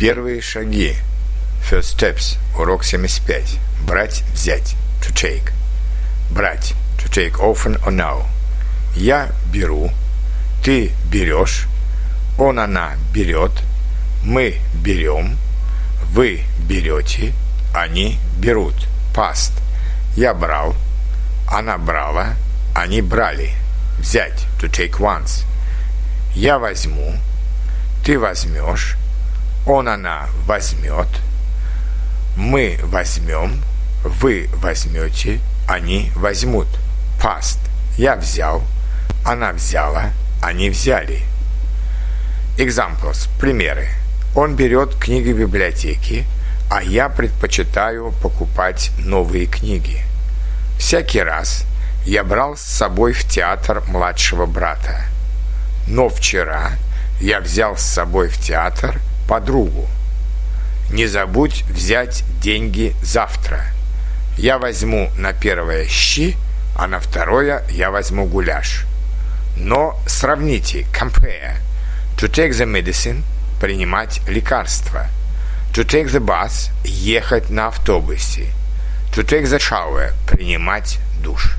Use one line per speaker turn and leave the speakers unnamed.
Первые шаги. First steps. Урок 75. Брать, взять. To take. Брать. To take often or now. Я беру. Ты берешь. Он, она берет. Мы берем. Вы берете. Они берут. Past. Я брал. Она брала. Они брали. Взять. To take once. Я возьму. Ты возьмешь он, она возьмет, мы возьмем, вы возьмете, они возьмут. Past. Я взял, она взяла, они взяли. Examples. Примеры. Он берет книги в библиотеке, а я предпочитаю покупать новые книги. Всякий раз я брал с собой в театр младшего брата. Но вчера я взял с собой в театр – подругу. Не забудь взять деньги завтра. Я возьму на первое щи, а на второе я возьму гуляш. Но сравните, compare. To take the medicine – принимать лекарства. To take the bus – ехать на автобусе. To take the shower – принимать душ.